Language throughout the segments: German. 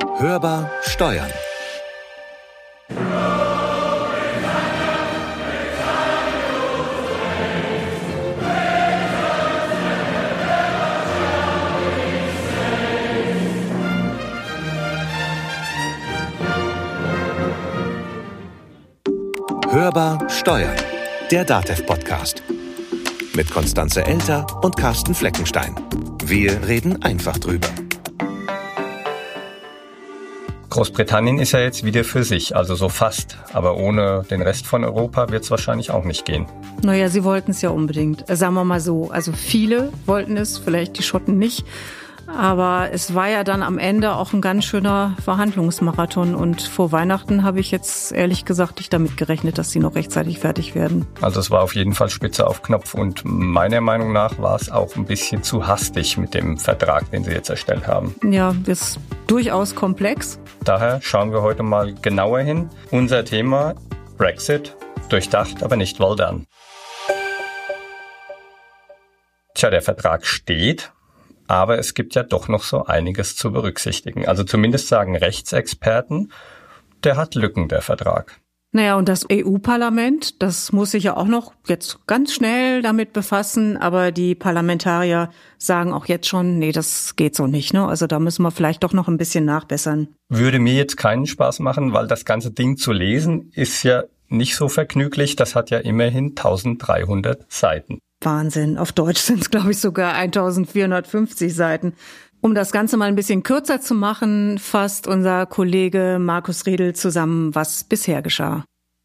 Hörbar Steuern. Hörbar Steuern, der DATEV-Podcast. Mit Konstanze Elter und Carsten Fleckenstein. Wir reden einfach drüber. Großbritannien ist ja jetzt wieder für sich, also so fast. Aber ohne den Rest von Europa wird es wahrscheinlich auch nicht gehen. Naja, sie wollten es ja unbedingt. Sagen wir mal so. Also viele wollten es, vielleicht die Schotten nicht. Aber es war ja dann am Ende auch ein ganz schöner Verhandlungsmarathon. Und vor Weihnachten habe ich jetzt ehrlich gesagt nicht damit gerechnet, dass sie noch rechtzeitig fertig werden. Also es war auf jeden Fall spitze auf Knopf. Und meiner Meinung nach war es auch ein bisschen zu hastig mit dem Vertrag, den sie jetzt erstellt haben. Ja, das ist durchaus komplex. Daher schauen wir heute mal genauer hin. Unser Thema Brexit, durchdacht, aber nicht well done. Tja, der Vertrag steht, aber es gibt ja doch noch so einiges zu berücksichtigen. Also zumindest sagen Rechtsexperten, der hat Lücken, der Vertrag. Naja, und das EU-Parlament, das muss sich ja auch noch jetzt ganz schnell damit befassen, aber die Parlamentarier sagen auch jetzt schon, nee, das geht so nicht, ne? Also da müssen wir vielleicht doch noch ein bisschen nachbessern. Würde mir jetzt keinen Spaß machen, weil das ganze Ding zu lesen ist ja nicht so vergnüglich. Das hat ja immerhin 1300 Seiten. Wahnsinn. Auf Deutsch sind es, glaube ich, sogar 1450 Seiten. Um das Ganze mal ein bisschen kürzer zu machen, fasst unser Kollege Markus Riedel zusammen, was bisher geschah.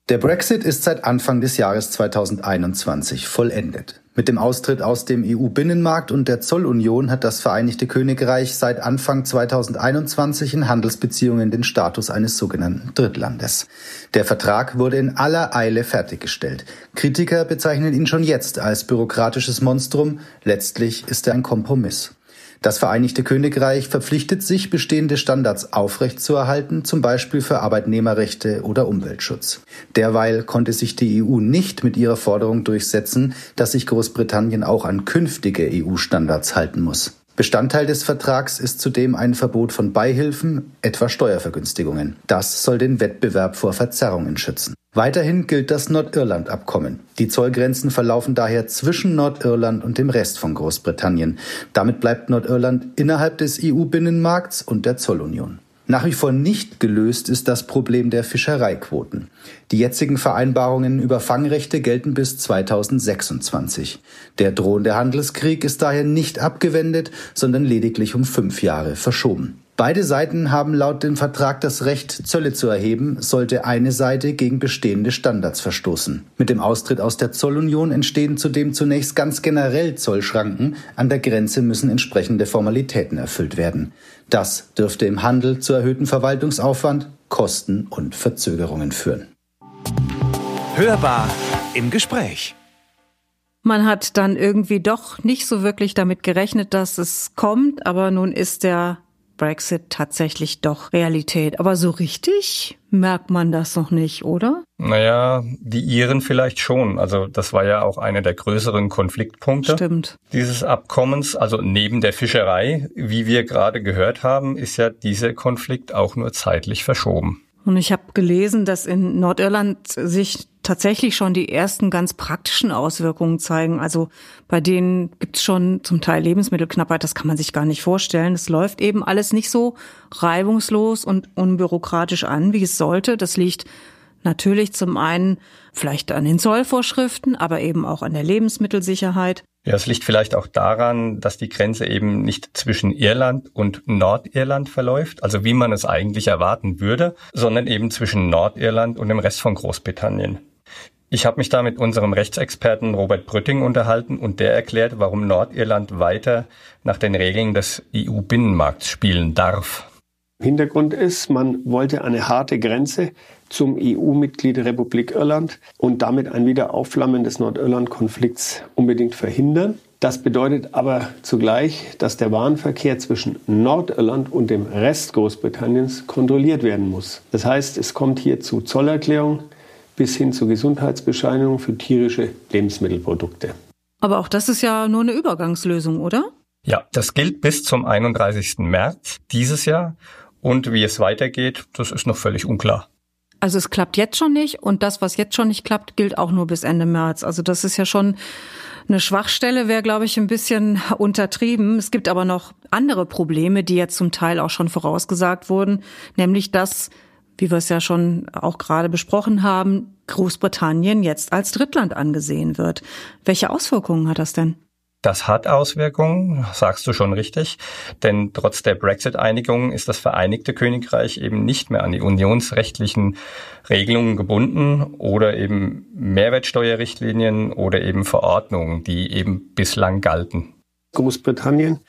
Der Brexit ist seit Anfang des Jahres 2021 vollendet. Mit dem Austritt aus dem EU-Binnenmarkt und der Zollunion hat das Vereinigte Königreich seit Anfang 2021 in Handelsbeziehungen den Status eines sogenannten Drittlandes. Der Vertrag wurde in aller Eile fertiggestellt. Kritiker bezeichnen ihn schon jetzt als bürokratisches Monstrum. Letztlich ist er ein Kompromiss. Das Vereinigte Königreich verpflichtet sich, bestehende Standards aufrechtzuerhalten, zum Beispiel für Arbeitnehmerrechte oder Umweltschutz. Derweil konnte sich die EU nicht mit ihrer Forderung durchsetzen, dass sich Großbritannien auch an künftige EU-Standards halten muss. Bestandteil des Vertrags ist zudem ein Verbot von Beihilfen, etwa Steuervergünstigungen. Das soll den Wettbewerb vor Verzerrungen schützen. Weiterhin gilt das Nordirland-Abkommen. Die Zollgrenzen verlaufen daher zwischen Nordirland und dem Rest von Großbritannien. Damit bleibt Nordirland innerhalb des EU-Binnenmarkts und der Zollunion. Nach wie vor nicht gelöst ist das Problem der Fischereiquoten. Die jetzigen Vereinbarungen über Fangrechte gelten bis 2026. Der drohende Handelskrieg ist daher nicht abgewendet, sondern lediglich um fünf Jahre verschoben. Beide Seiten haben laut dem Vertrag das Recht, Zölle zu erheben, sollte eine Seite gegen bestehende Standards verstoßen. Mit dem Austritt aus der Zollunion entstehen zudem zunächst ganz generell Zollschranken. An der Grenze müssen entsprechende Formalitäten erfüllt werden. Das dürfte im Handel zu erhöhten Verwaltungsaufwand, Kosten und Verzögerungen führen. Hörbar im Gespräch. Man hat dann irgendwie doch nicht so wirklich damit gerechnet, dass es kommt, aber nun ist der Brexit tatsächlich doch Realität. Aber so richtig merkt man das noch nicht, oder? Naja, die Iren vielleicht schon. Also das war ja auch einer der größeren Konfliktpunkte Stimmt. dieses Abkommens. Also neben der Fischerei, wie wir gerade gehört haben, ist ja dieser Konflikt auch nur zeitlich verschoben. Und ich habe gelesen, dass in Nordirland sich tatsächlich schon die ersten ganz praktischen Auswirkungen zeigen. Also bei denen gibt's schon zum Teil Lebensmittelknappheit, das kann man sich gar nicht vorstellen. Es läuft eben alles nicht so reibungslos und unbürokratisch an, wie es sollte. Das liegt natürlich zum einen vielleicht an den Zollvorschriften, aber eben auch an der Lebensmittelsicherheit. Ja, es liegt vielleicht auch daran, dass die Grenze eben nicht zwischen Irland und Nordirland verläuft, also wie man es eigentlich erwarten würde, sondern eben zwischen Nordirland und dem Rest von Großbritannien. Ich habe mich da mit unserem Rechtsexperten Robert Brütting unterhalten und der erklärt, warum Nordirland weiter nach den Regeln des EU-Binnenmarkts spielen darf. Hintergrund ist, man wollte eine harte Grenze zum EU-Mitglied Republik Irland und damit ein Wiederaufflammen des Nordirland-Konflikts unbedingt verhindern. Das bedeutet aber zugleich, dass der Warenverkehr zwischen Nordirland und dem Rest Großbritanniens kontrolliert werden muss. Das heißt, es kommt hier zu Zollerklärung bis hin zur Gesundheitsbescheinigung für tierische Lebensmittelprodukte. Aber auch das ist ja nur eine Übergangslösung, oder? Ja, das gilt bis zum 31. März dieses Jahr Und wie es weitergeht, das ist noch völlig unklar. Also es klappt jetzt schon nicht und das, was jetzt schon nicht klappt, gilt auch nur bis Ende März. Also das ist ja schon eine Schwachstelle, wäre, glaube ich, ein bisschen untertrieben. Es gibt aber noch andere Probleme, die jetzt zum Teil auch schon vorausgesagt wurden, nämlich dass, wie wir es ja schon auch gerade besprochen haben, Großbritannien jetzt als Drittland angesehen wird. Welche Auswirkungen hat das denn? Das hat Auswirkungen, sagst du schon richtig, denn trotz der Brexit-Einigung ist das Vereinigte Königreich eben nicht mehr an die unionsrechtlichen Regelungen gebunden oder eben Mehrwertsteuerrichtlinien oder eben Verordnungen, die eben bislang galten. Großbritannien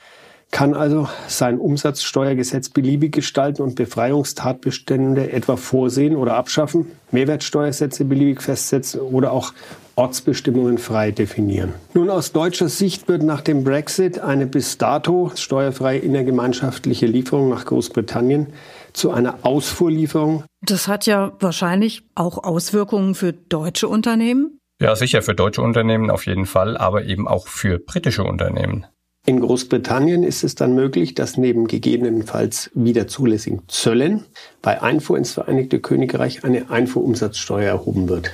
kann also sein Umsatzsteuergesetz beliebig gestalten und Befreiungstatbestände etwa vorsehen oder abschaffen, Mehrwertsteuersätze beliebig festsetzen oder auch Ortsbestimmungen frei definieren. Nun, aus deutscher Sicht wird nach dem Brexit eine bis dato steuerfreie innergemeinschaftliche Lieferung nach Großbritannien zu einer Ausfuhrlieferung. Das hat ja wahrscheinlich auch Auswirkungen für deutsche Unternehmen. Ja, sicher für deutsche Unternehmen auf jeden Fall, aber eben auch für britische Unternehmen. In Großbritannien ist es dann möglich, dass neben gegebenenfalls wieder zulässigen Zöllen bei Einfuhr ins Vereinigte Königreich eine Einfuhrumsatzsteuer erhoben wird.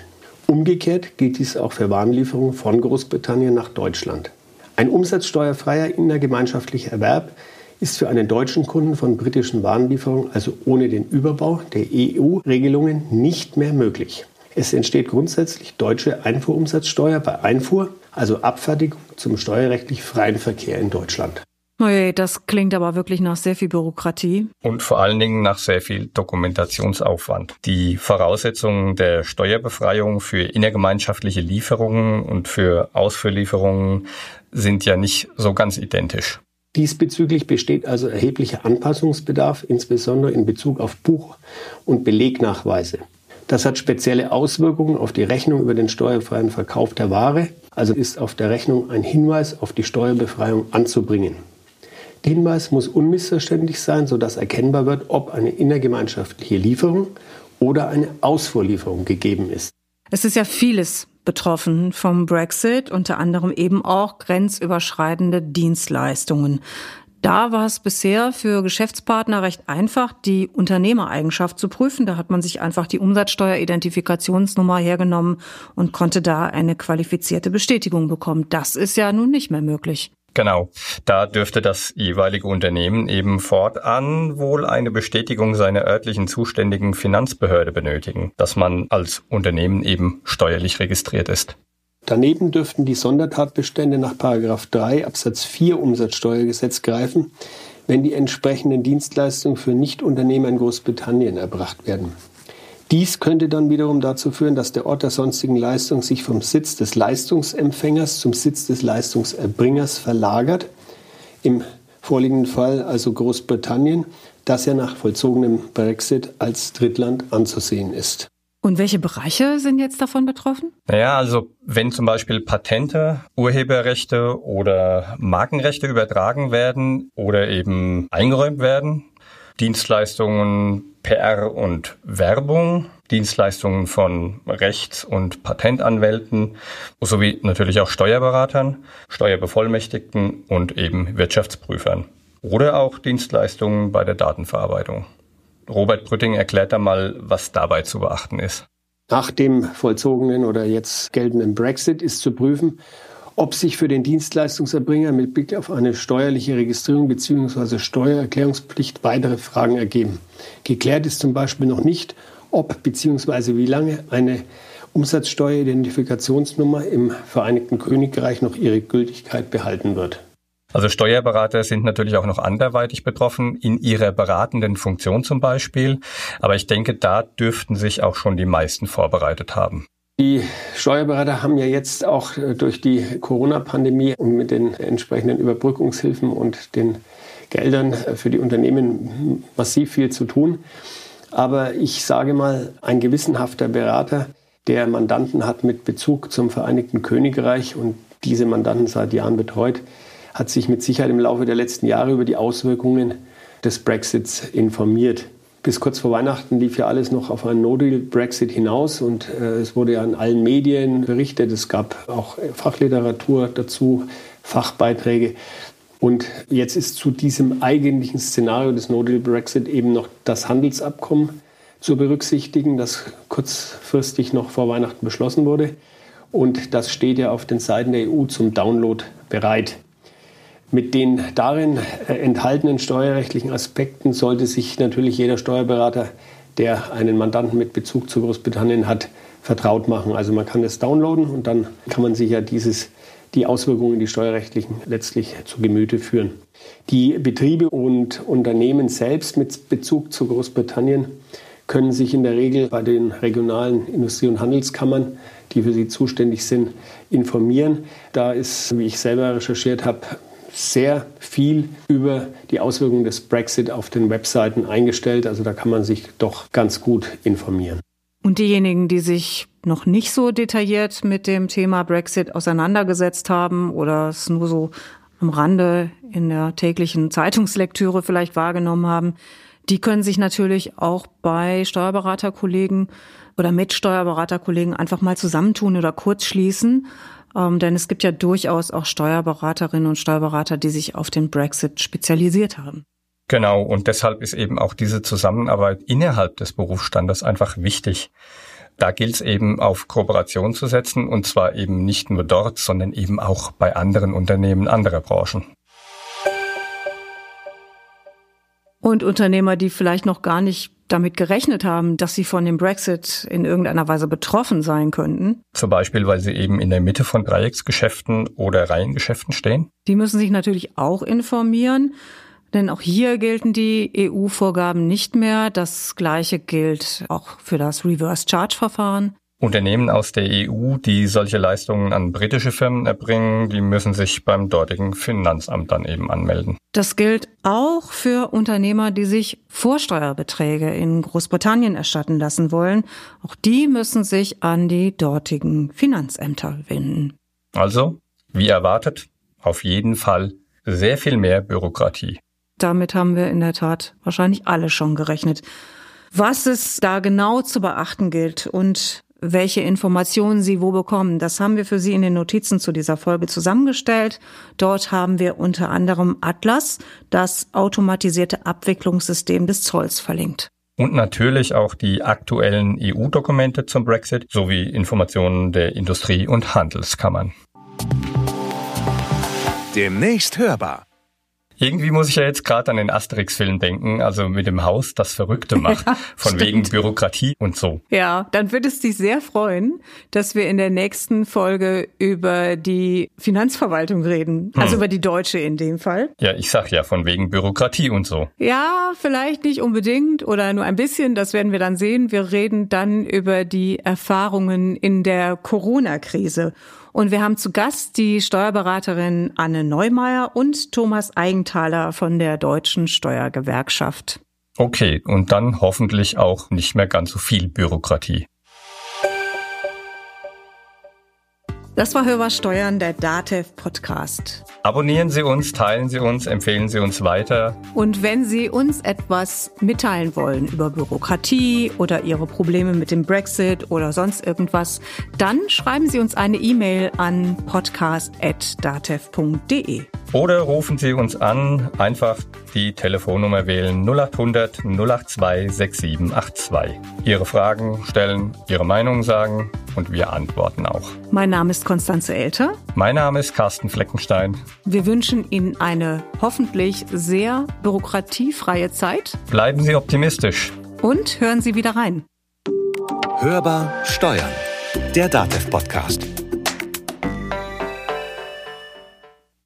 Umgekehrt gilt dies auch für Warenlieferungen von Großbritannien nach Deutschland. Ein umsatzsteuerfreier innergemeinschaftlicher Erwerb ist für einen deutschen Kunden von britischen Warenlieferungen, also ohne den Überbau der EU-Regelungen, nicht mehr möglich. Es entsteht grundsätzlich deutsche Einfuhrumsatzsteuer bei Einfuhr, also Abfertigung zum steuerrechtlich freien Verkehr in Deutschland. Oje, das klingt aber wirklich nach sehr viel Bürokratie. Und vor allen Dingen nach sehr viel Dokumentationsaufwand. Die Voraussetzungen der Steuerbefreiung für innergemeinschaftliche Lieferungen und für Ausführlieferungen sind ja nicht so ganz identisch. Diesbezüglich besteht also erheblicher Anpassungsbedarf, insbesondere in Bezug auf Buch- und Belegnachweise. Das hat spezielle Auswirkungen auf die Rechnung über den steuerfreien Verkauf der Ware, also ist auf der Rechnung ein Hinweis auf die Steuerbefreiung anzubringen. Der Hinweis muss unmissverständlich sein, sodass erkennbar wird, ob eine innergemeinschaftliche Lieferung oder eine Ausfuhrlieferung gegeben ist. Es ist ja vieles betroffen vom Brexit, unter anderem eben auch grenzüberschreitende Dienstleistungen. Da war es bisher für Geschäftspartner recht einfach, die Unternehmereigenschaft zu prüfen. Da hat man sich einfach die Umsatzsteueridentifikationsnummer hergenommen und konnte da eine qualifizierte Bestätigung bekommen. Das ist ja nun nicht mehr möglich. Genau. Da dürfte das jeweilige Unternehmen eben fortan wohl eine Bestätigung seiner örtlichen zuständigen Finanzbehörde benötigen, dass man als Unternehmen eben steuerlich registriert ist. Daneben dürften die Sondertatbestände nach 3 Absatz 4 Umsatzsteuergesetz greifen, wenn die entsprechenden Dienstleistungen für Nichtunternehmer in Großbritannien erbracht werden. Dies könnte dann wiederum dazu führen, dass der Ort der sonstigen Leistung sich vom Sitz des Leistungsempfängers zum Sitz des Leistungserbringers verlagert. Im vorliegenden Fall also Großbritannien, das ja nach vollzogenem Brexit als Drittland anzusehen ist. Und welche Bereiche sind jetzt davon betroffen? Naja, also wenn zum Beispiel Patente, Urheberrechte oder Markenrechte übertragen werden oder eben eingeräumt werden, Dienstleistungen, PR und Werbung, Dienstleistungen von Rechts- und Patentanwälten sowie natürlich auch Steuerberatern, Steuerbevollmächtigten und eben Wirtschaftsprüfern oder auch Dienstleistungen bei der Datenverarbeitung. Robert Brütting erklärt da mal, was dabei zu beachten ist. Nach dem vollzogenen oder jetzt geltenden Brexit ist zu prüfen, ob sich für den Dienstleistungserbringer mit Blick auf eine steuerliche Registrierung bzw. Steuererklärungspflicht weitere Fragen ergeben. Geklärt ist zum Beispiel noch nicht, ob bzw. wie lange eine Umsatzsteueridentifikationsnummer im Vereinigten Königreich noch ihre Gültigkeit behalten wird. Also Steuerberater sind natürlich auch noch anderweitig betroffen, in ihrer beratenden Funktion zum Beispiel. Aber ich denke, da dürften sich auch schon die meisten vorbereitet haben. Die Steuerberater haben ja jetzt auch äh, durch die Corona-Pandemie und mit den entsprechenden Überbrückungshilfen und den Geldern äh, für die Unternehmen massiv viel zu tun. Aber ich sage mal, ein gewissenhafter Berater, der Mandanten hat mit Bezug zum Vereinigten Königreich und diese Mandanten seit Jahren betreut, hat sich mit Sicherheit im Laufe der letzten Jahre über die Auswirkungen des Brexits informiert. Bis kurz vor Weihnachten lief ja alles noch auf einen No-Deal-Brexit hinaus und äh, es wurde ja in allen Medien berichtet. Es gab auch Fachliteratur dazu, Fachbeiträge. Und jetzt ist zu diesem eigentlichen Szenario des No-Deal-Brexit eben noch das Handelsabkommen zu berücksichtigen, das kurzfristig noch vor Weihnachten beschlossen wurde. Und das steht ja auf den Seiten der EU zum Download bereit. Mit den darin äh, enthaltenen steuerrechtlichen Aspekten sollte sich natürlich jeder Steuerberater, der einen Mandanten mit Bezug zu Großbritannien hat, vertraut machen. Also man kann es downloaden und dann kann man sich ja dieses, die Auswirkungen, die steuerrechtlichen, letztlich zu Gemüte führen. Die Betriebe und Unternehmen selbst mit Bezug zu Großbritannien können sich in der Regel bei den regionalen Industrie- und Handelskammern, die für sie zuständig sind, informieren. Da ist, wie ich selber recherchiert habe, sehr viel über die Auswirkungen des Brexit auf den Webseiten eingestellt. Also da kann man sich doch ganz gut informieren. Und diejenigen, die sich noch nicht so detailliert mit dem Thema Brexit auseinandergesetzt haben oder es nur so am Rande in der täglichen Zeitungslektüre vielleicht wahrgenommen haben, die können sich natürlich auch bei Steuerberaterkollegen oder mit Steuerberaterkollegen einfach mal zusammentun oder kurz schließen ähm, denn es gibt ja durchaus auch Steuerberaterinnen und Steuerberater, die sich auf den Brexit spezialisiert haben. Genau, und deshalb ist eben auch diese Zusammenarbeit innerhalb des Berufsstandes einfach wichtig. Da gilt es eben auf Kooperation zu setzen und zwar eben nicht nur dort, sondern eben auch bei anderen Unternehmen anderer Branchen. Und Unternehmer, die vielleicht noch gar nicht damit gerechnet haben, dass sie von dem Brexit in irgendeiner Weise betroffen sein könnten. Zum Beispiel, weil sie eben in der Mitte von Dreiecksgeschäften oder Reihengeschäften stehen. Die müssen sich natürlich auch informieren. Denn auch hier gelten die EU-Vorgaben nicht mehr. Das Gleiche gilt auch für das Reverse-Charge-Verfahren. Unternehmen aus der EU, die solche Leistungen an britische Firmen erbringen, die müssen sich beim dortigen Finanzamt dann eben anmelden. Das gilt auch für Unternehmer, die sich Vorsteuerbeträge in Großbritannien erstatten lassen wollen. Auch die müssen sich an die dortigen Finanzämter wenden. Also, wie erwartet, auf jeden Fall sehr viel mehr Bürokratie. Damit haben wir in der Tat wahrscheinlich alle schon gerechnet. Was es da genau zu beachten gilt und welche Informationen Sie wo bekommen. Das haben wir für Sie in den Notizen zu dieser Folge zusammengestellt. Dort haben wir unter anderem Atlas, das automatisierte Abwicklungssystem des Zolls verlinkt. Und natürlich auch die aktuellen EU-Dokumente zum Brexit sowie Informationen der Industrie- und Handelskammern. Demnächst hörbar. Irgendwie muss ich ja jetzt gerade an den Asterix-Film denken, also mit dem Haus, das Verrückte macht, von wegen Bürokratie und so. Ja, dann würde es dich sehr freuen, dass wir in der nächsten Folge über die Finanzverwaltung reden, also hm. über die deutsche in dem Fall. Ja, ich sag ja von wegen Bürokratie und so. Ja, vielleicht nicht unbedingt oder nur ein bisschen, das werden wir dann sehen. Wir reden dann über die Erfahrungen in der Corona-Krise und wir haben zu Gast die Steuerberaterin Anne Neumeier und Thomas Eigenthaler von der Deutschen Steuergewerkschaft. Okay, und dann hoffentlich auch nicht mehr ganz so viel Bürokratie. Das war Hörbar Steuern, der DATEV Podcast. Abonnieren Sie uns, teilen Sie uns, empfehlen Sie uns weiter. Und wenn Sie uns etwas mitteilen wollen über Bürokratie oder Ihre Probleme mit dem Brexit oder sonst irgendwas, dann schreiben Sie uns eine E-Mail an podcast.datev.de. Oder rufen Sie uns an, einfach die Telefonnummer wählen 0800 082 6782. Ihre Fragen stellen, Ihre Meinung sagen und wir antworten auch. Mein Name ist Konstanze Elter. Mein Name ist Carsten Fleckenstein. Wir wünschen Ihnen eine hoffentlich sehr bürokratiefreie Zeit. Bleiben Sie optimistisch. Und hören Sie wieder rein. Hörbar Steuern. Der Datev Podcast.